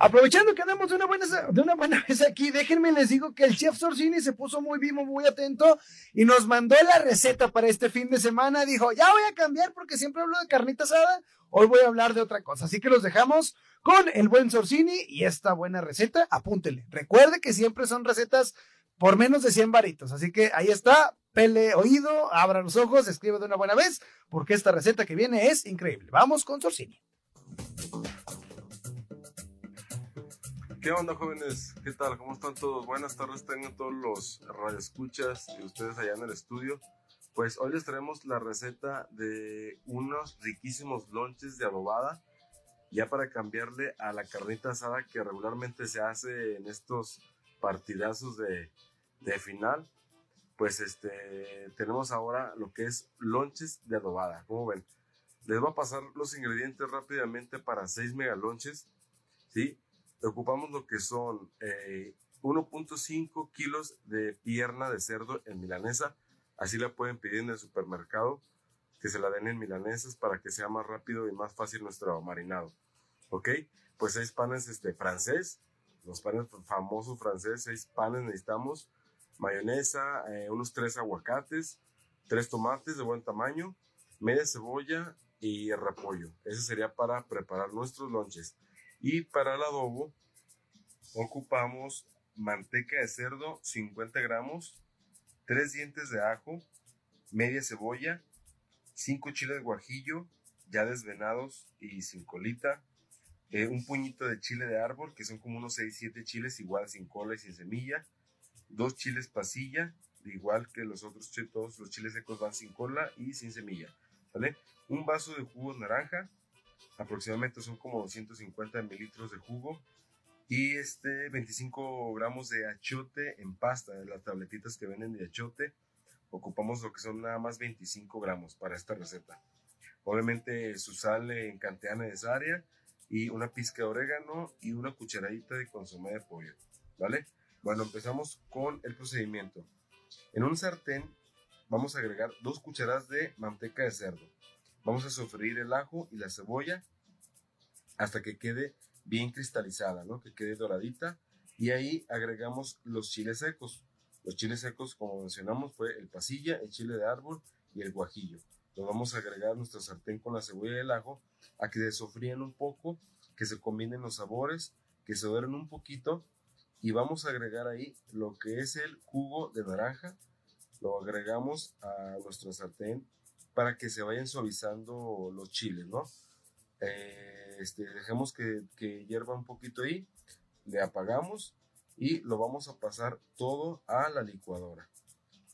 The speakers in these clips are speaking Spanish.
Aprovechando que andamos de una buena, de una buena vez aquí, déjenme les digo que el chef Sorsini se puso muy vivo, muy atento y nos mandó la receta para este fin de semana. Dijo, ya voy a cambiar porque siempre hablo de carnita asada, hoy voy a hablar de otra cosa. Así que los dejamos con el buen Sorsini y esta buena receta, apúntele. Recuerde que siempre son recetas por menos de 100 varitos. Así que ahí está, pele oído, abra los ojos, escribe de una buena vez, porque esta receta que viene es increíble. Vamos con Sorsini. ¿Qué onda, jóvenes? ¿Qué tal? ¿Cómo están todos? Buenas tardes, tengan todos los radioescuchas y ustedes allá en el estudio. Pues hoy les traemos la receta de unos riquísimos lonches de adobada, ya para cambiarle a la carnita asada que regularmente se hace en estos partidazos de, de final. Pues este, tenemos ahora lo que es lonches de adobada. Como ven, les voy a pasar los ingredientes rápidamente para 6 megalonches, ¿sí? Ocupamos lo que son 1.5 kilos de pierna de cerdo en milanesa. Así la pueden pedir en el supermercado, que se la den en milanesas para que sea más rápido y más fácil nuestro marinado. ¿Ok? Pues seis panes este, francés, los panes famosos franceses, seis panes necesitamos, mayonesa, eh, unos tres aguacates, tres tomates de buen tamaño, media cebolla y repollo. Ese sería para preparar nuestros lonches. Y para el adobo ocupamos manteca de cerdo 50 gramos, 3 dientes de ajo, media cebolla, 5 chiles de guajillo ya desvenados y sin colita, eh, un puñito de chile de árbol que son como unos 6-7 chiles igual sin cola y sin semilla, dos chiles pasilla, igual que los otros todos los chiles secos van sin cola y sin semilla, ¿vale? Un vaso de jugo de naranja, aproximadamente son como 250 mililitros de jugo y este 25 gramos de achote en pasta, de las tabletitas que venden de achote, ocupamos lo que son nada más 25 gramos para esta receta. Obviamente su sal en cantidad necesaria y una pizca de orégano y una cucharadita de consomé de pollo, ¿vale? Bueno, empezamos con el procedimiento. En un sartén vamos a agregar dos cucharadas de manteca de cerdo. Vamos a sofreír el ajo y la cebolla hasta que quede bien cristalizada, ¿no? Que quede doradita. Y ahí agregamos los chiles secos. Los chiles secos, como mencionamos, fue el pasilla, el chile de árbol y el guajillo. Lo vamos a agregar a nuestro sartén con la cebolla y el ajo a que se sofríen un poco, que se combinen los sabores, que se doren un poquito. Y vamos a agregar ahí lo que es el jugo de naranja. Lo agregamos a nuestro sartén para que se vayan suavizando los chiles, ¿no? Eh, este, dejemos que, que hierva un poquito ahí, le apagamos y lo vamos a pasar todo a la licuadora,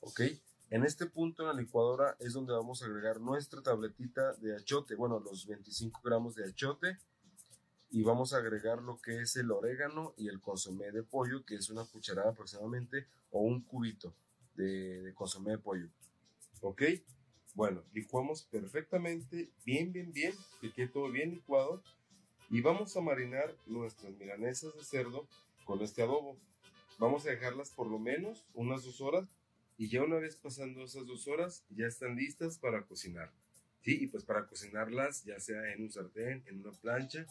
¿ok? En este punto en la licuadora es donde vamos a agregar nuestra tabletita de achote, bueno, los 25 gramos de achote y vamos a agregar lo que es el orégano y el consomé de pollo, que es una cucharada aproximadamente o un cubito de, de consomé de pollo, ¿ok? Bueno, licuamos perfectamente, bien, bien, bien, que quede todo bien licuado. Y vamos a marinar nuestras milanesas de cerdo con este adobo. Vamos a dejarlas por lo menos unas dos horas. Y ya una vez pasando esas dos horas, ya están listas para cocinar. Sí, y pues para cocinarlas, ya sea en un sartén, en una plancha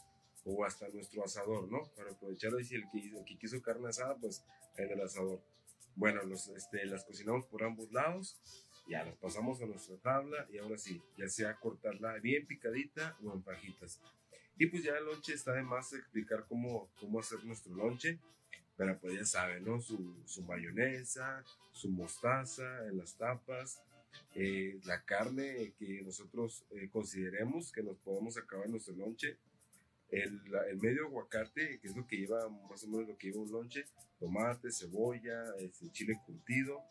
o hasta nuestro asador, ¿no? Para aprovechar si el que, el que quiso carne asada, pues en el asador. Bueno, los, este, las cocinamos por ambos lados ya las pasamos a nuestra tabla y ahora sí, ya sea cortarla bien picadita o en pajitas. Y pues ya el lonche está de más explicar cómo, cómo hacer nuestro lonche. Pero pues ya saben, ¿no? Su, su mayonesa, su mostaza en las tapas, eh, la carne que nosotros eh, consideremos que nos podemos acabar nuestro lonche. el, el medio aguacate, que es lo que lleva más o menos lo que lleva un lonche, tomate, cebolla, este, chile curtido,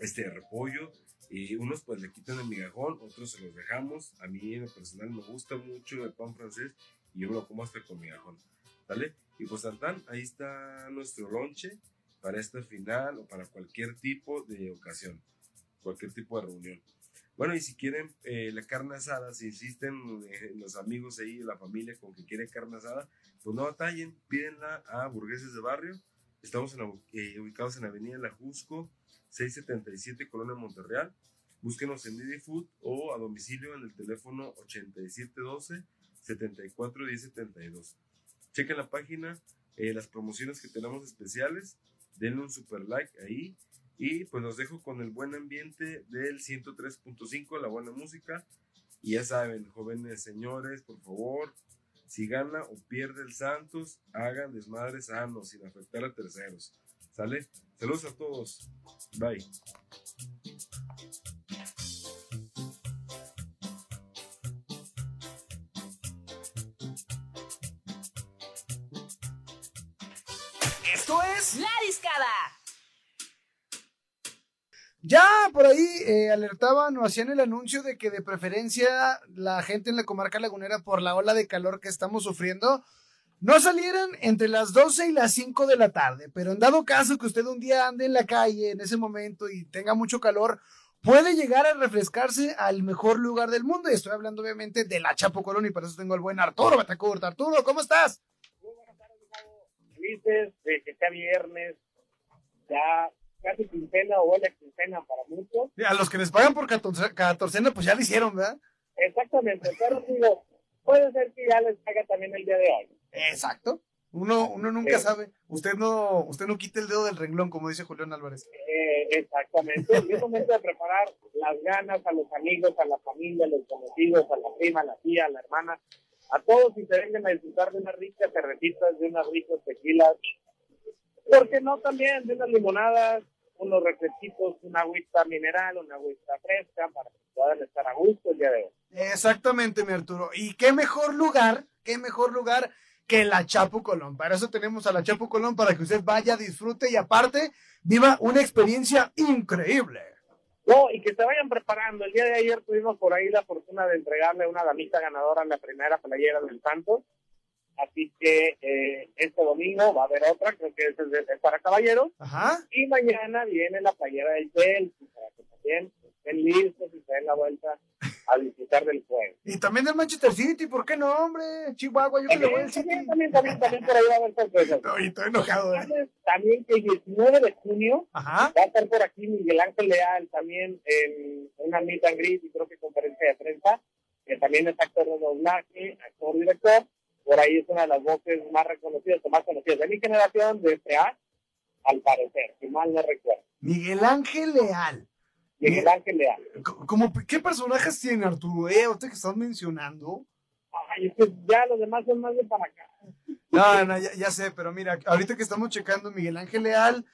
este repollo, y unos pues le quitan el migajón, otros se los dejamos. A mí en lo personal me gusta mucho el pan francés y yo lo como hasta con migajón. ¿Vale? Y pues tan, ahí está nuestro lonche para esta final o para cualquier tipo de ocasión, cualquier tipo de reunión. Bueno, y si quieren eh, la carne asada, si insisten eh, los amigos ahí, la familia con que quieren carne asada, pues no batallen, pídenla a Burgueses de Barrio. Estamos eh, ubicados en Avenida La Jusco, 677 Colonia Monterreal. Búsquenos en Didi Food o a domicilio en el teléfono 8712 741072. Chequen la página, las promociones que tenemos especiales, denle un super like ahí y pues los dejo con el buen ambiente del 103.5, la buena música. Y ya saben, jóvenes señores, por favor, si gana o pierde el Santos, hagan desmadre sano, sin afectar a terceros. ¿Sale? Saludos a todos. Bye. Esto es La Discada. Ya por ahí eh, alertaban o hacían el anuncio de que de preferencia la gente en la comarca lagunera por la ola de calor que estamos sufriendo no salieran entre las 12 y las 5 de la tarde, pero en dado caso que usted un día ande en la calle en ese momento y tenga mucho calor, puede llegar a refrescarse al mejor lugar del mundo. Y estoy hablando obviamente de la Chapo Colón y por eso tengo al buen Arturo Batacourt. Arturo, ¿cómo estás? Muy buenas tardes, Felices de que sea viernes, ya casi quincena o buena quincena para muchos. A los que les pagan por catorcena, pues ya lo hicieron, ¿verdad? Exactamente, pero digo, puede ser que ya les paga también el día de hoy. Exacto. Uno, uno nunca sabe. Usted no, usted no quite el dedo del renglón, como dice Julián Álvarez. Eh, exactamente. Es momento de preparar las ganas a los amigos, a la familia, a los conocidos, a la prima, a la tía, a la hermana, a todos y se vengan a disfrutar de unas ricas cervecitas, de unas ricas tequilas. ¿Por qué no también de unas limonadas, unos refresquitos, una agüita mineral, una agüita fresca para que puedan estar a gusto el día de hoy. Exactamente, mi Arturo. ¿Y qué mejor lugar, qué mejor lugar que la Chapu Colón? Para eso tenemos a la Chapu Colón para que usted vaya, disfrute y aparte viva una experiencia increíble. No, y que se vayan preparando. El día de ayer tuvimos por ahí la fortuna de entregarle a una damita ganadora en la primera playera del Santos. Así que eh, este domingo va a haber otra, creo que es, es para caballeros. Ajá. Y mañana viene la playera del Chelsea, para que también estén listos y se den la vuelta a disfrutar del juego. Y también del Manchester City, ¿por qué no, hombre? Chihuahua, yo que le voy al City. También, también, también, también por ahí va a haber sorpresas. No, y estoy enojado, ¿eh? También que el 19 de junio Ajá. va a estar por aquí Miguel Ángel Leal también en una meet and greet y creo que conferencia de prensa, que también es actor de doblaje, actor director por ahí es una de las voces más reconocidas o más conocidas de mi generación, de este A, al parecer, si mal no recuerdo. Miguel Ángel Leal. Miguel Ángel Leal. ¿Cómo, ¿Qué personajes tiene Arturo? Eh, usted que estás mencionando. Ay, es que ya los demás son más de para acá. No, no, ya, ya sé, pero mira, ahorita que estamos checando, Miguel Ángel Leal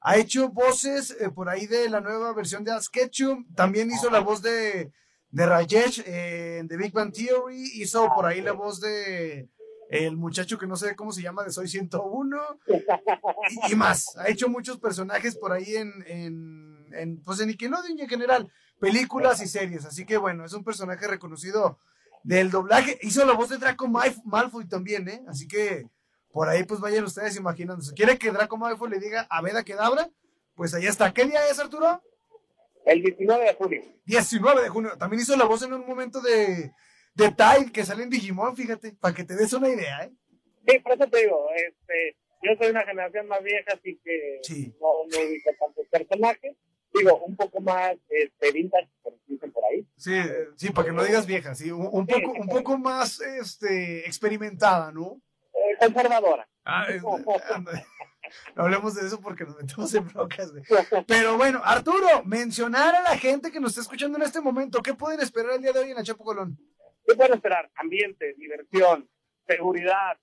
ha hecho voces eh, por ahí de la nueva versión de Sketchum, también hizo la voz de, de Rajesh eh, en The Big Bang Theory, hizo por ahí la voz de el muchacho que no sé cómo se llama de Soy 101 y, y más. Ha hecho muchos personajes por ahí en, en, en, pues en Nickelodeon y en general, películas y series. Así que bueno, es un personaje reconocido del doblaje. Hizo la voz de Draco Malf- Malfoy también, ¿eh? Así que por ahí pues vayan ustedes imaginándose. ¿Quiere que Draco Malfoy le diga a Veda Kedabra? Pues ahí está. ¿Qué día es, Arturo? El 19 de junio. 19 de junio. También hizo la voz en un momento de, de Tide que sale en Digimon, fíjate, para que te des una idea, ¿eh? Sí, por eso te digo, este, yo soy una generación más vieja, así que Sí. no, no ubico tantos personajes. Digo, un poco más este, vintage, como dicen por ahí. Sí, eh, sí, para que no digas vieja, sí, un, un poco, un poco más este, experimentada, ¿no? Eh, conservadora. Ah, es- no hablemos de eso porque nos metemos en brocas. güey. Pero bueno, Arturo, mencionar a la gente que nos está escuchando en este momento, ¿qué pueden esperar el día de hoy en la Chapo Colón? ¿Qué pueden esperar? Ambiente, diversión, seguridad,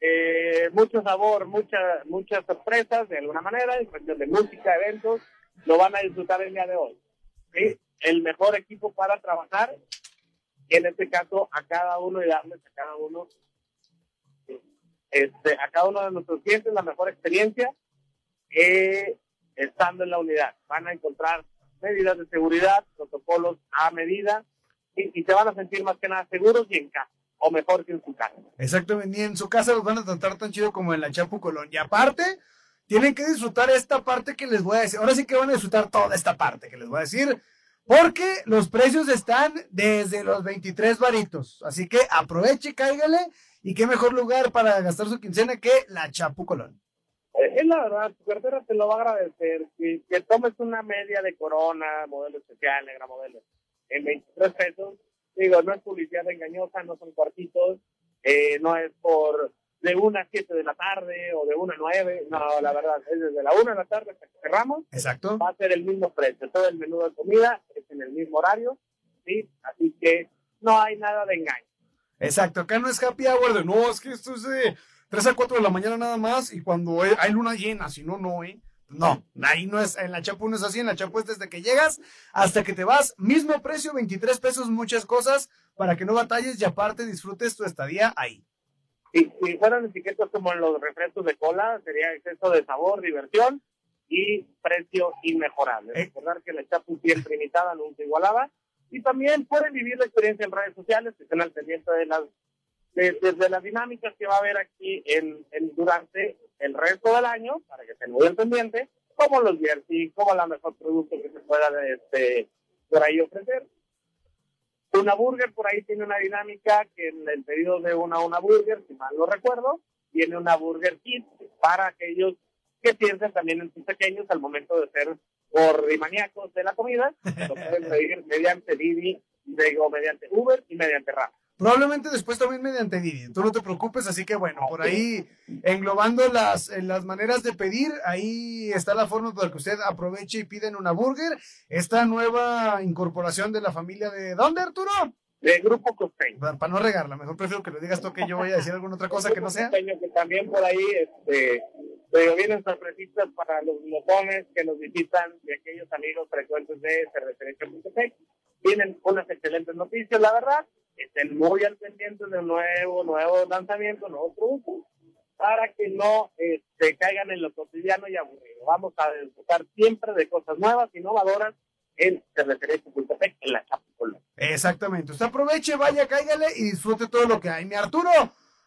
eh, mucho sabor, mucha- muchas sorpresas de alguna manera, en cuestión de música, eventos, lo van a disfrutar el día de hoy. ¿sí? El mejor equipo para trabajar en este caso a cada uno y darles a cada uno, este, a cada uno de nuestros clientes la mejor experiencia eh, estando en la unidad. Van a encontrar medidas de seguridad, protocolos a medida y, y se van a sentir más que nada seguros y en casa o mejor que en su casa. Exactamente, ni en su casa los van a tratar tan chido como en la Chapu Colón. Y aparte, tienen que disfrutar esta parte que les voy a decir. Ahora sí que van a disfrutar toda esta parte que les voy a decir. Porque los precios están desde los 23 varitos. Así que aproveche, cáigale. Y qué mejor lugar para gastar su quincena que la Chapu Colón. Eh, Es la verdad, tu cartera te lo va a agradecer. Que, que tomes una media de corona, modelo especial, negra modelo, en 23 pesos. Digo, no es publicidad engañosa, no son cuartitos, eh, no es por de una a 7 de la tarde o de una a 9. No, la verdad, es desde la 1 de la tarde hasta que cerramos. Exacto. Va a ser el mismo precio. Todo el menú de comida es en el mismo horario. ¿sí? Así que no hay nada de engaño. Exacto. Acá no es happy hour de no, es que esto es de 3 a 4 de la mañana nada más. Y cuando hay luna llena, si no, no, ¿eh? No, ahí no es, en la Chapu no es así, en la Chapu es desde que llegas hasta que te vas, mismo precio, 23 pesos, muchas cosas, para que no batalles y aparte disfrutes tu estadía ahí. Si, si fueran etiquetas como en los refrescos de cola, sería exceso de sabor, diversión y precio inmejorable. Eh. Recordar que la Chapu siempre imitada, nunca igualada. Y también pueden vivir la experiencia en redes sociales, que estén al pendiente de las, de- desde las dinámicas que va a haber aquí en, en- durante el resto del año, para que estén muy al pendiente, como los jersey, como la mejor producto que se pueda este, por ahí ofrecer. Una Burger por ahí tiene una dinámica que en el pedido de una una Burger, si mal no recuerdo, tiene una Burger Kit para aquellos que piensen también en sus pequeños al momento de ser gordimaníacos de la comida, lo pueden pedir mediante Didi, digo, mediante Uber y mediante Rappi. Probablemente después también mediante Didi, tú no te preocupes, así que bueno, por ahí englobando las, en las maneras de pedir, ahí está la forma para que usted aproveche y piden una burger, esta nueva incorporación de la familia de ¿dónde Arturo? De Grupo Costeño. Para, para no regarla, mejor prefiero que lo digas tú que yo voy a decir alguna otra cosa que no sea. Costeño, que también por ahí este, pero vienen sorpresitas para los glotones que nos visitan y aquellos amigos frecuentes de cervecería.tech. Tienen unas excelentes noticias, la verdad. Estén muy al pendiente de nuevo, nuevo lanzamiento, nuevo producto, para que no este, caigan en lo cotidiano y aburrido. Vamos a disfrutar siempre de cosas nuevas, innovadoras en cervecería.tech en la Chapultepec. Exactamente, usted aproveche, vaya, cáigale y disfrute todo lo que hay. Mi Arturo,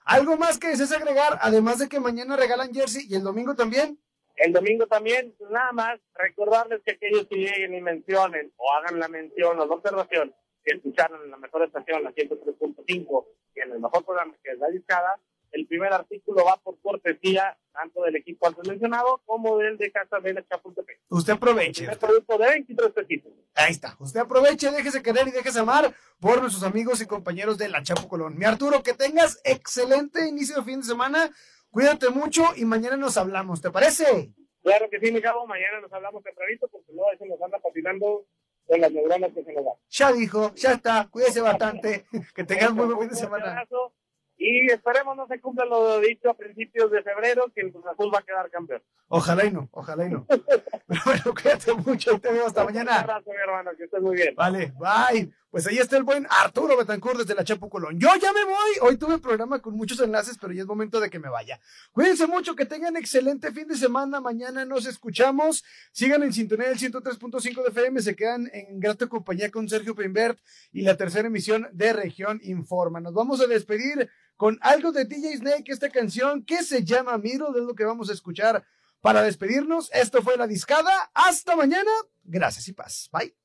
¿algo más que desees agregar? Además de que mañana regalan jersey y el domingo también. El domingo también, nada más, recordarles que aquellos que lleguen y mencionen o hagan la mención o la observación escucharon en la mejor estación, la 103.5, y en el mejor programa que es La Discada, el primer artículo va por cortesía tanto del equipo antes mencionado como del de Casa de la Chapultepec. Usted El aproveche. primer producto de 23 pesitos. Ahí está. Usted aproveche, déjese querer y déjese amar por nuestros amigos y compañeros de la Chapo Colón. Mi Arturo, que tengas excelente inicio de fin de semana. Cuídate mucho y mañana nos hablamos. ¿Te parece? Claro que sí, mi cabo, mañana nos hablamos tempranito porque luego eso nos anda patinando con las neuronas que se nos dan. Ya dijo, ya está. Cuídese bastante. Que tengas muy buen fin de Un semana. abrazo Y esperemos no se cumpla lo dicho a principios de febrero, que el Cruz Azul va a quedar campeón. Ojalá y no, ojalá y no. Pero bueno, cuídate mucho y te veo hasta Un mañana. abrazo, mi hermano, que estés muy bien. Vale, bye. Pues ahí está el buen Arturo Betancourt desde la Chapo Colón. Yo ya me voy. Hoy tuve programa con muchos enlaces, pero ya es momento de que me vaya. Cuídense mucho, que tengan excelente fin de semana. Mañana nos escuchamos. Sigan en sintonía del 103.5 de FM. Se quedan en grata compañía con Sergio Peinbert y la tercera emisión de Región Informa. Nos vamos a despedir con algo de DJ Snake, esta canción que se llama Miro, es lo que vamos a escuchar para despedirnos. Esto fue La Discada. Hasta mañana. Gracias y paz. Bye.